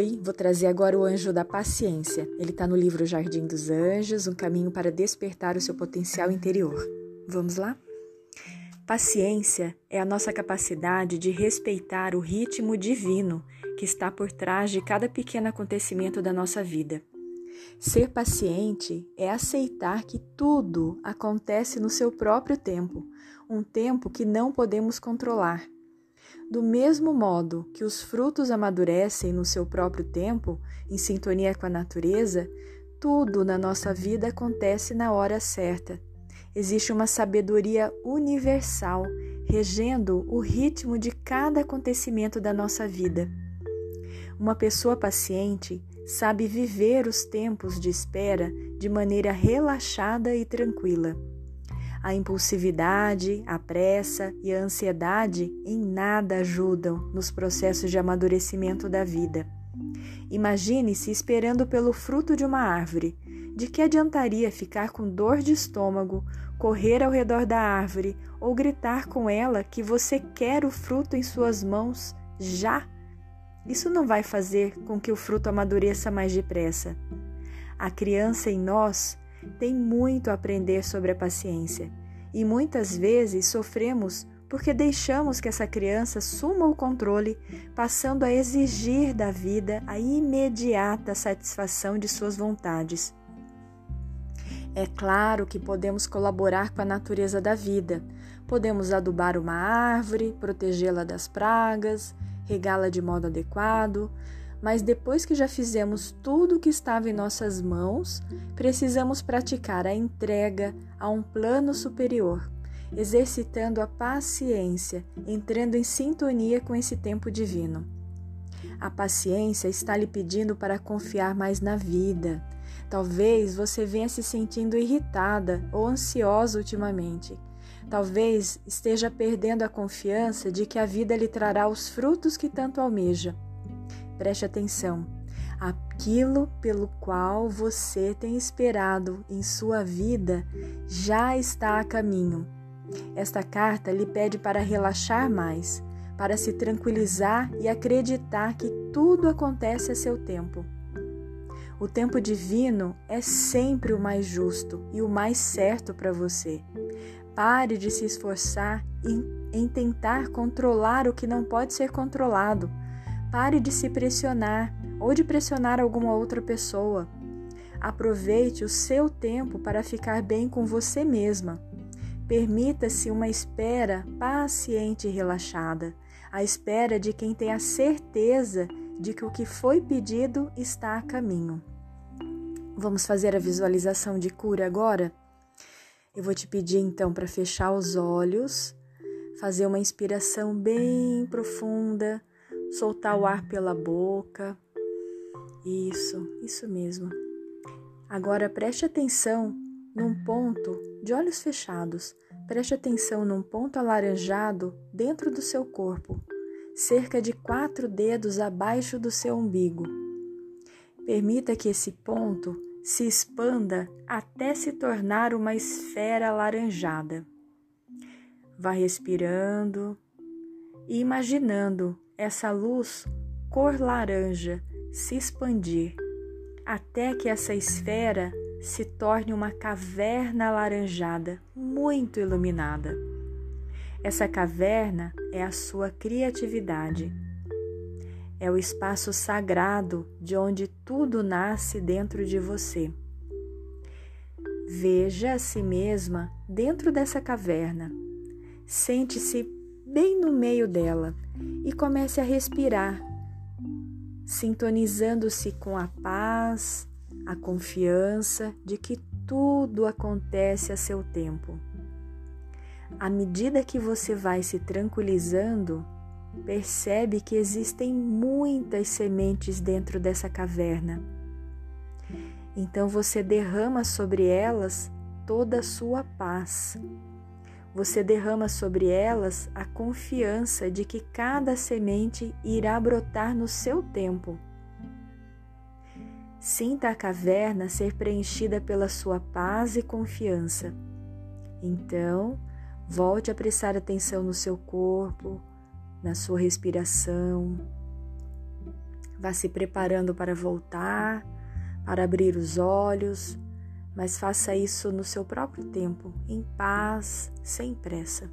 Oi, vou trazer agora o anjo da paciência. Ele está no livro Jardim dos Anjos, um caminho para despertar o seu potencial interior. Vamos lá? Paciência é a nossa capacidade de respeitar o ritmo divino que está por trás de cada pequeno acontecimento da nossa vida. Ser paciente é aceitar que tudo acontece no seu próprio tempo, um tempo que não podemos controlar do mesmo modo que os frutos amadurecem no seu próprio tempo, em sintonia com a natureza, tudo na nossa vida acontece na hora certa. Existe uma sabedoria universal regendo o ritmo de cada acontecimento da nossa vida. Uma pessoa paciente sabe viver os tempos de espera de maneira relaxada e tranquila. A impulsividade, a pressa e a ansiedade em nada ajudam nos processos de amadurecimento da vida. Imagine-se esperando pelo fruto de uma árvore. De que adiantaria ficar com dor de estômago, correr ao redor da árvore ou gritar com ela que você quer o fruto em suas mãos já? Isso não vai fazer com que o fruto amadureça mais depressa. A criança em nós tem muito a aprender sobre a paciência e muitas vezes sofremos porque deixamos que essa criança suma o controle, passando a exigir da vida a imediata satisfação de suas vontades. É claro que podemos colaborar com a natureza da vida. Podemos adubar uma árvore, protegê-la das pragas, regá-la de modo adequado, mas depois que já fizemos tudo o que estava em nossas mãos, precisamos praticar a entrega a um plano superior, exercitando a paciência, entrando em sintonia com esse tempo divino. A paciência está lhe pedindo para confiar mais na vida. Talvez você venha se sentindo irritada ou ansiosa ultimamente. Talvez esteja perdendo a confiança de que a vida lhe trará os frutos que tanto almeja. Preste atenção. Aquilo pelo qual você tem esperado em sua vida já está a caminho. Esta carta lhe pede para relaxar mais, para se tranquilizar e acreditar que tudo acontece a seu tempo. O tempo divino é sempre o mais justo e o mais certo para você. Pare de se esforçar em, em tentar controlar o que não pode ser controlado Pare de se pressionar ou de pressionar alguma outra pessoa. Aproveite o seu tempo para ficar bem com você mesma. Permita-se uma espera paciente e relaxada, a espera de quem tem a certeza de que o que foi pedido está a caminho. Vamos fazer a visualização de cura agora? Eu vou te pedir então para fechar os olhos, fazer uma inspiração bem profunda soltar o ar pela boca. Isso, isso mesmo. Agora preste atenção num ponto de olhos fechados. Preste atenção num ponto alaranjado dentro do seu corpo, cerca de quatro dedos abaixo do seu umbigo. Permita que esse ponto se expanda até se tornar uma esfera alaranjada. Vá respirando e imaginando essa luz cor laranja se expandir até que essa esfera se torne uma caverna alaranjada muito iluminada. Essa caverna é a sua criatividade. É o espaço sagrado de onde tudo nasce dentro de você. Veja a si mesma dentro dessa caverna. Sente-se bem no meio dela e comece a respirar, sintonizando-se com a paz, a confiança de que tudo acontece a seu tempo. À medida que você vai se tranquilizando, percebe que existem muitas sementes dentro dessa caverna. Então você derrama sobre elas toda a sua paz você derrama sobre elas a confiança de que cada semente irá brotar no seu tempo. Sinta a caverna ser preenchida pela sua paz e confiança. Então, volte a prestar atenção no seu corpo, na sua respiração. Vá se preparando para voltar, para abrir os olhos, mas faça isso no seu próprio tempo, em paz, sem pressa.